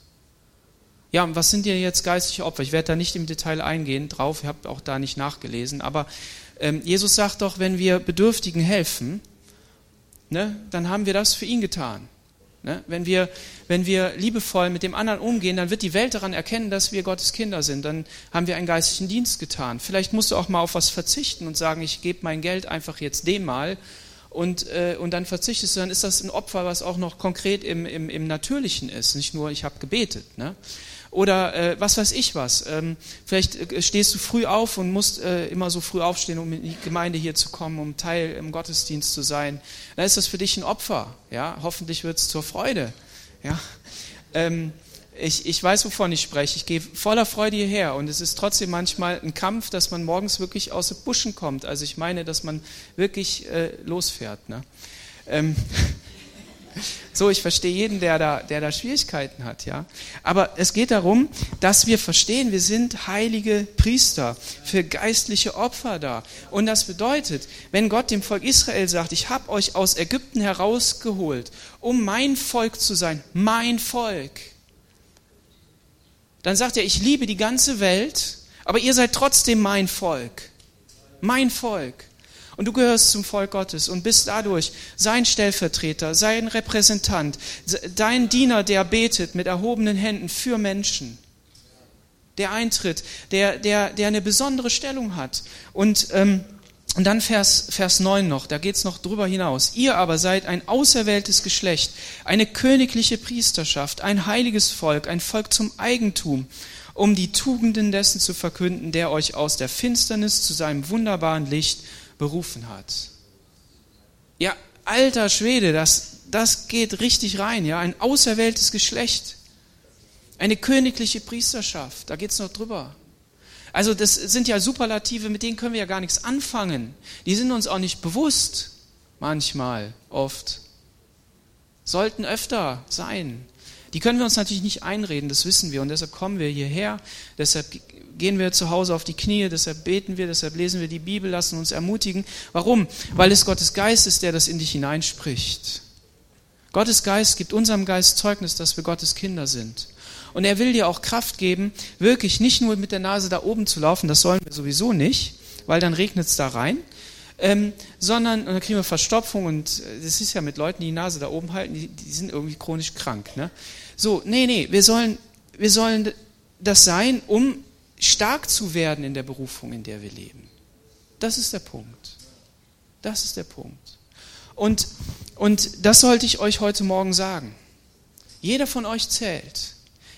Ja, und was sind denn jetzt geistliche Opfer? Ich werde da nicht im Detail eingehen drauf, ich habe auch da nicht nachgelesen, aber ähm, Jesus sagt doch, wenn wir Bedürftigen helfen, ne, dann haben wir das für ihn getan. Ne? Wenn, wir, wenn wir liebevoll mit dem anderen umgehen, dann wird die Welt daran erkennen, dass wir Gottes Kinder sind. Dann haben wir einen geistlichen Dienst getan. Vielleicht musst du auch mal auf was verzichten und sagen, ich gebe mein Geld einfach jetzt dem mal und, äh, und dann verzichtest du, dann ist das ein Opfer, was auch noch konkret im, im, im Natürlichen ist, nicht nur ich habe gebetet. Ne? Oder äh, was weiß ich was. Ähm, vielleicht äh, stehst du früh auf und musst äh, immer so früh aufstehen, um in die Gemeinde hier zu kommen, um Teil im Gottesdienst zu sein. Dann ist das für dich ein Opfer. Ja? Hoffentlich wird es zur Freude. Ja? Ähm, ich, ich weiß, wovon ich spreche. Ich gehe voller Freude hierher und es ist trotzdem manchmal ein Kampf, dass man morgens wirklich aus den Buschen kommt. Also ich meine, dass man wirklich äh, losfährt. Ne? Ähm, so, ich verstehe jeden, der da, der da Schwierigkeiten hat, ja. Aber es geht darum, dass wir verstehen, wir sind heilige Priester für geistliche Opfer da. Und das bedeutet, wenn Gott dem Volk Israel sagt, ich habe euch aus Ägypten herausgeholt, um mein Volk zu sein, mein Volk, dann sagt er, ich liebe die ganze Welt, aber ihr seid trotzdem mein Volk. Mein Volk. Und du gehörst zum Volk Gottes und bist dadurch sein Stellvertreter, sein Repräsentant, dein Diener, der betet mit erhobenen Händen für Menschen. Der eintritt, der, der, der eine besondere Stellung hat. Und, ähm, und dann Vers, Vers 9 noch, da geht's noch drüber hinaus. Ihr aber seid ein auserwähltes Geschlecht, eine königliche Priesterschaft, ein heiliges Volk, ein Volk zum Eigentum, um die Tugenden dessen zu verkünden, der euch aus der Finsternis zu seinem wunderbaren Licht berufen hat. Ja, alter Schwede, das, das geht richtig rein, ja, ein auserwähltes Geschlecht, eine königliche Priesterschaft, da geht es noch drüber. Also das sind ja Superlative, mit denen können wir ja gar nichts anfangen. Die sind uns auch nicht bewusst, manchmal, oft. Sollten öfter sein. Die können wir uns natürlich nicht einreden, das wissen wir. Und deshalb kommen wir hierher, deshalb gehen wir zu Hause auf die Knie, deshalb beten wir, deshalb lesen wir die Bibel, lassen uns ermutigen. Warum? Weil es Gottes Geist ist, der das in dich hineinspricht. Gottes Geist gibt unserem Geist Zeugnis, dass wir Gottes Kinder sind. Und er will dir auch Kraft geben, wirklich nicht nur mit der Nase da oben zu laufen, das sollen wir sowieso nicht, weil dann regnet es da rein, ähm, sondern und dann kriegen wir Verstopfung und das ist ja mit Leuten, die die Nase da oben halten, die, die sind irgendwie chronisch krank. Ne? So, nee, nee, wir sollen, wir sollen das sein, um stark zu werden in der Berufung, in der wir leben. Das ist der Punkt. Das ist der Punkt. Und, und das sollte ich euch heute Morgen sagen. Jeder von euch zählt.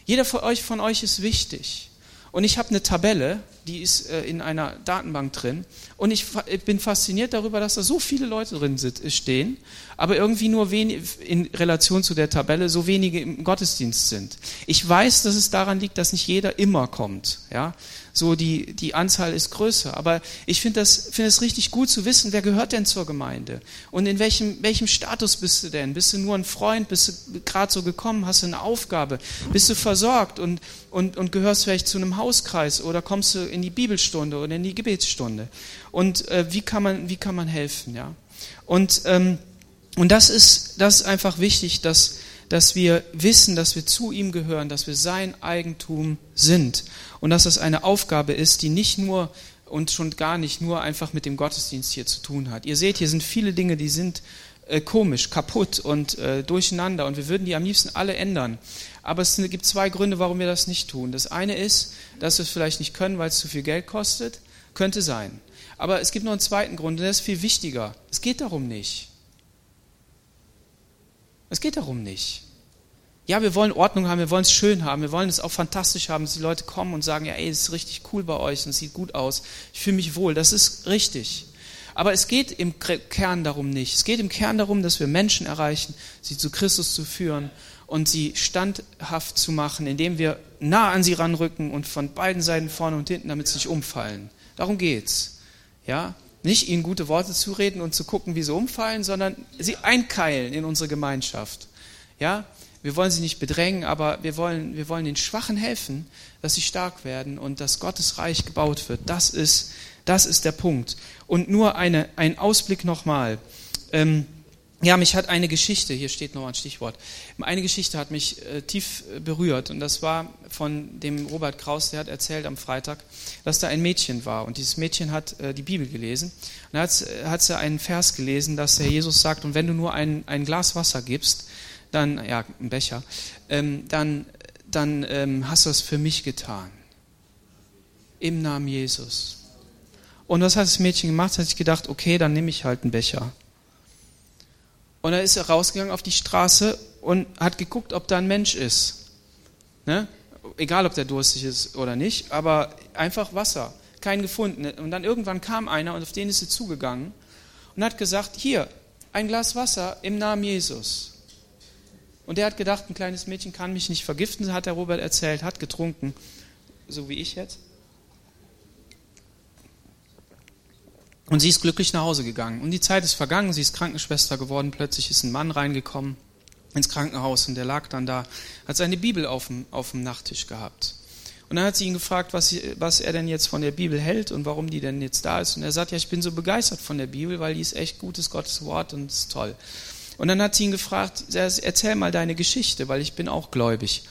Jeder von euch, von euch ist wichtig. Und ich habe eine Tabelle, die ist äh, in einer Datenbank drin. Und ich bin fasziniert darüber, dass da so viele Leute drin stehen, aber irgendwie nur wenig, in Relation zu der Tabelle so wenige im Gottesdienst sind. Ich weiß, dass es daran liegt, dass nicht jeder immer kommt. Ja? so die, die Anzahl ist größer. Aber ich finde das, finde es richtig gut zu wissen, wer gehört denn zur Gemeinde? Und in welchem, welchem Status bist du denn? Bist du nur ein Freund? Bist du gerade so gekommen? Hast du eine Aufgabe? Bist du versorgt und, und, und gehörst vielleicht zu einem Hauskreis oder kommst du in die Bibelstunde oder in die Gebetsstunde? Und äh, wie, kann man, wie kann man helfen? Ja? Und, ähm, und das, ist, das ist einfach wichtig, dass, dass wir wissen, dass wir zu ihm gehören, dass wir sein Eigentum sind und dass das eine Aufgabe ist, die nicht nur und schon gar nicht nur einfach mit dem Gottesdienst hier zu tun hat. Ihr seht, hier sind viele Dinge, die sind äh, komisch, kaputt und äh, durcheinander und wir würden die am liebsten alle ändern. Aber es gibt zwei Gründe, warum wir das nicht tun. Das eine ist, dass wir es vielleicht nicht können, weil es zu viel Geld kostet. Könnte sein. Aber es gibt noch einen zweiten Grund, und der ist viel wichtiger. Es geht darum nicht. Es geht darum nicht. Ja, wir wollen Ordnung haben, wir wollen es schön haben, wir wollen es auch fantastisch haben, dass die Leute kommen und sagen, ja, ey, es ist richtig cool bei euch und es sieht gut aus, ich fühle mich wohl, das ist richtig. Aber es geht im Kern darum nicht. Es geht im Kern darum, dass wir Menschen erreichen, sie zu Christus zu führen und sie standhaft zu machen, indem wir nah an sie ranrücken und von beiden Seiten vorne und hinten, damit sie nicht umfallen. Darum geht's. Ja, nicht ihnen gute Worte zu reden und zu gucken, wie sie umfallen, sondern sie einkeilen in unsere Gemeinschaft. Ja, wir wollen sie nicht bedrängen, aber wir wollen, wir wollen den Schwachen helfen, dass sie stark werden und dass Gottes Reich gebaut wird. Das ist, das ist der Punkt. Und nur eine, ein Ausblick nochmal. Ähm, ja, mich hat eine Geschichte, hier steht noch ein Stichwort, eine Geschichte hat mich äh, tief äh, berührt und das war von dem Robert Kraus, der hat erzählt am Freitag, dass da ein Mädchen war und dieses Mädchen hat äh, die Bibel gelesen und da hat, hat sie einen Vers gelesen, dass der Jesus sagt, und wenn du nur ein, ein Glas Wasser gibst, dann, ja, ein Becher, ähm, dann, dann ähm, hast du es für mich getan. Im Namen Jesus. Und was hat das Mädchen gemacht? Hat sich gedacht, okay, dann nehme ich halt einen Becher. Und dann ist er rausgegangen auf die Straße und hat geguckt, ob da ein Mensch ist. Ne? Egal, ob der durstig ist oder nicht, aber einfach Wasser. Keinen gefunden. Und dann irgendwann kam einer und auf den ist sie zugegangen und hat gesagt, hier, ein Glas Wasser im Namen Jesus. Und er hat gedacht, ein kleines Mädchen kann mich nicht vergiften, hat der Robert erzählt, hat getrunken, so wie ich jetzt. Und sie ist glücklich nach Hause gegangen. Und die Zeit ist vergangen, sie ist Krankenschwester geworden, plötzlich ist ein Mann reingekommen ins Krankenhaus und der lag dann da, hat seine Bibel auf dem, auf dem Nachttisch gehabt. Und dann hat sie ihn gefragt, was, was er denn jetzt von der Bibel hält und warum die denn jetzt da ist. Und er sagt, ja, ich bin so begeistert von der Bibel, weil die ist echt gutes Gottes Wort und ist toll. Und dann hat sie ihn gefragt, erzähl mal deine Geschichte, weil ich bin auch gläubig.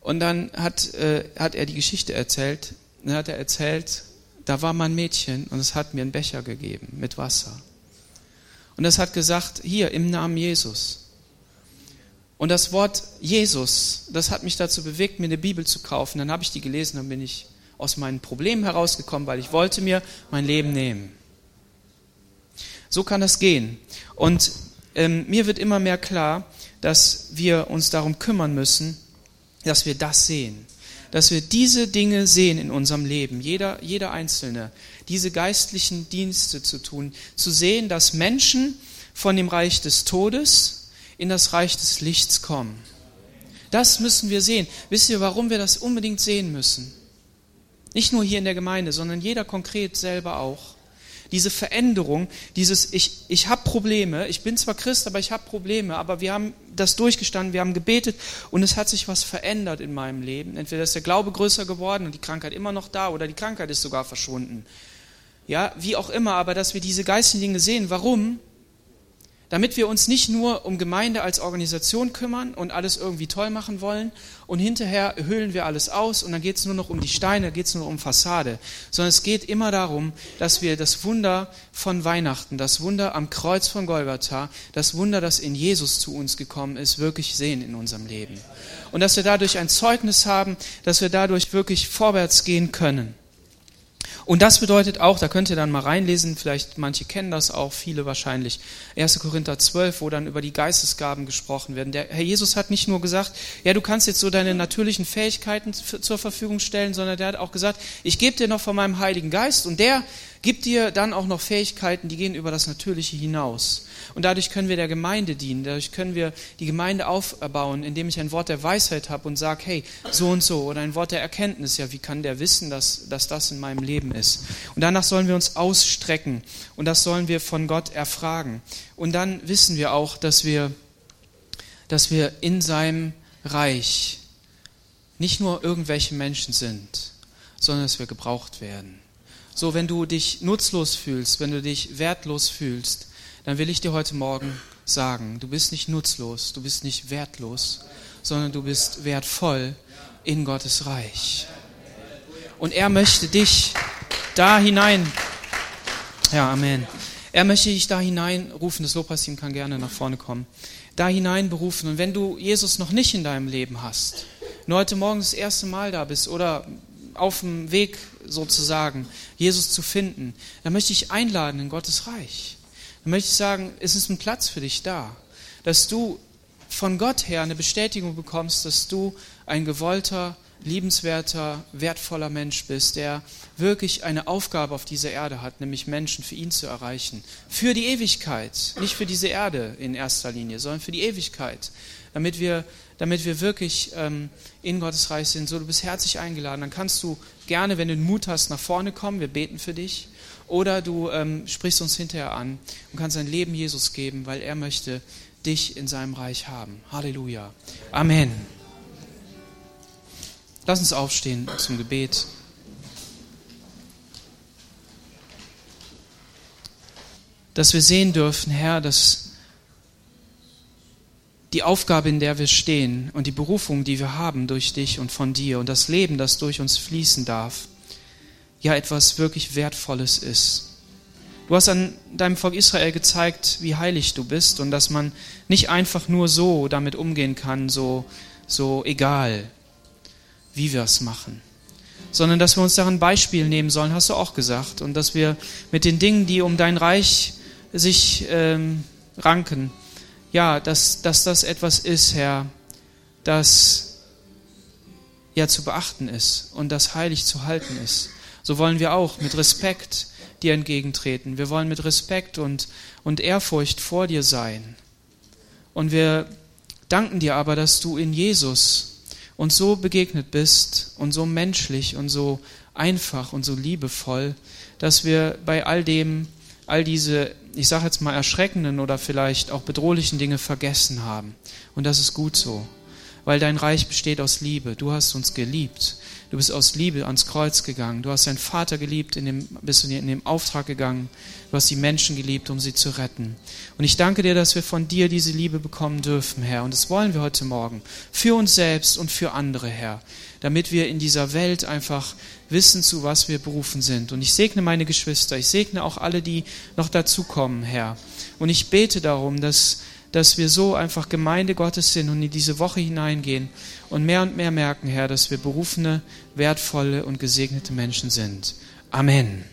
Und dann hat, äh, hat er die Geschichte erzählt. Dann hat er erzählt, da war mein Mädchen und es hat mir einen Becher gegeben mit Wasser. Und es hat gesagt, hier im Namen Jesus. Und das Wort Jesus, das hat mich dazu bewegt, mir eine Bibel zu kaufen. Dann habe ich die gelesen, dann bin ich aus meinen Problemen herausgekommen, weil ich wollte mir mein Leben nehmen. So kann das gehen. Und ähm, mir wird immer mehr klar, dass wir uns darum kümmern müssen, dass wir das sehen. Dass wir diese Dinge sehen in unserem Leben, jeder, jeder Einzelne, diese geistlichen Dienste zu tun, zu sehen, dass Menschen von dem Reich des Todes in das Reich des Lichts kommen. Das müssen wir sehen. Wisst ihr, warum wir das unbedingt sehen müssen? Nicht nur hier in der Gemeinde, sondern jeder konkret selber auch diese Veränderung, dieses ich, ich habe Probleme, ich bin zwar Christ, aber ich habe Probleme, aber wir haben das durchgestanden, wir haben gebetet und es hat sich was verändert in meinem Leben. Entweder ist der Glaube größer geworden und die Krankheit immer noch da oder die Krankheit ist sogar verschwunden. Ja, wie auch immer, aber dass wir diese geistigen Dinge sehen. Warum? Damit wir uns nicht nur um Gemeinde als Organisation kümmern und alles irgendwie toll machen wollen und hinterher hüllen wir alles aus und dann geht es nur noch um die Steine, geht es nur um Fassade, sondern es geht immer darum, dass wir das Wunder von Weihnachten, das Wunder am Kreuz von Golgatha, das Wunder, das in Jesus zu uns gekommen ist, wirklich sehen in unserem Leben. Und dass wir dadurch ein Zeugnis haben, dass wir dadurch wirklich vorwärts gehen können. Und das bedeutet auch, da könnt ihr dann mal reinlesen, vielleicht manche kennen das auch, viele wahrscheinlich, 1. Korinther 12, wo dann über die Geistesgaben gesprochen werden. Der Herr Jesus hat nicht nur gesagt, ja, du kannst jetzt so deine natürlichen Fähigkeiten zur Verfügung stellen, sondern der hat auch gesagt, ich gebe dir noch von meinem Heiligen Geist und der gibt dir dann auch noch Fähigkeiten, die gehen über das Natürliche hinaus. Und dadurch können wir der Gemeinde dienen, dadurch können wir die Gemeinde aufbauen, indem ich ein Wort der Weisheit habe und sage, hey, so und so, oder ein Wort der Erkenntnis, ja, wie kann der wissen, dass, dass das in meinem Leben ist? Und danach sollen wir uns ausstrecken und das sollen wir von Gott erfragen. Und dann wissen wir auch, dass wir, dass wir in seinem Reich nicht nur irgendwelche Menschen sind, sondern dass wir gebraucht werden. So, wenn du dich nutzlos fühlst, wenn du dich wertlos fühlst, dann will ich dir heute Morgen sagen, du bist nicht nutzlos, du bist nicht wertlos, sondern du bist wertvoll in Gottes Reich. Und er möchte dich da hinein, ja, Amen. Er möchte dich da hineinrufen, das Lobpreisteam kann gerne nach vorne kommen, da hinein berufen. Und wenn du Jesus noch nicht in deinem Leben hast, nur heute Morgen das erste Mal da bist oder auf dem Weg sozusagen, Jesus zu finden, dann möchte ich einladen in Gottes Reich. Dann möchte ich sagen, es ist ein Platz für dich da, dass du von Gott her eine Bestätigung bekommst, dass du ein gewollter, liebenswerter, wertvoller Mensch bist, der wirklich eine Aufgabe auf dieser Erde hat, nämlich Menschen für ihn zu erreichen. Für die Ewigkeit, nicht für diese Erde in erster Linie, sondern für die Ewigkeit, damit wir, damit wir wirklich ähm, in Gottes Reich sind. So, du bist herzlich eingeladen. Dann kannst du gerne, wenn du den Mut hast, nach vorne kommen. Wir beten für dich. Oder du ähm, sprichst uns hinterher an und kannst dein Leben Jesus geben, weil er möchte dich in seinem Reich haben. Halleluja. Amen. Lass uns aufstehen zum Gebet. Dass wir sehen dürfen, Herr, dass die Aufgabe, in der wir stehen und die Berufung, die wir haben durch dich und von dir und das Leben, das durch uns fließen darf, ja etwas wirklich Wertvolles ist. Du hast an deinem Volk Israel gezeigt, wie heilig du bist und dass man nicht einfach nur so damit umgehen kann, so, so egal, wie wir es machen, sondern dass wir uns daran Beispiel nehmen sollen, hast du auch gesagt, und dass wir mit den Dingen, die um dein Reich sich ähm, ranken, ja, dass, dass das etwas ist, Herr, das ja zu beachten ist und das heilig zu halten ist so wollen wir auch mit Respekt dir entgegentreten. Wir wollen mit Respekt und, und Ehrfurcht vor dir sein. Und wir danken dir aber, dass du in Jesus uns so begegnet bist und so menschlich und so einfach und so liebevoll, dass wir bei all dem, all diese, ich sage jetzt mal erschreckenden oder vielleicht auch bedrohlichen Dinge vergessen haben. Und das ist gut so weil dein Reich besteht aus Liebe. Du hast uns geliebt. Du bist aus Liebe ans Kreuz gegangen. Du hast deinen Vater geliebt, in dem, bist in den Auftrag gegangen. Du hast die Menschen geliebt, um sie zu retten. Und ich danke dir, dass wir von dir diese Liebe bekommen dürfen, Herr. Und das wollen wir heute Morgen. Für uns selbst und für andere, Herr. Damit wir in dieser Welt einfach wissen, zu was wir berufen sind. Und ich segne meine Geschwister. Ich segne auch alle, die noch dazukommen, Herr. Und ich bete darum, dass dass wir so einfach Gemeinde Gottes sind und in diese Woche hineingehen und mehr und mehr merken, Herr, dass wir berufene, wertvolle und gesegnete Menschen sind. Amen.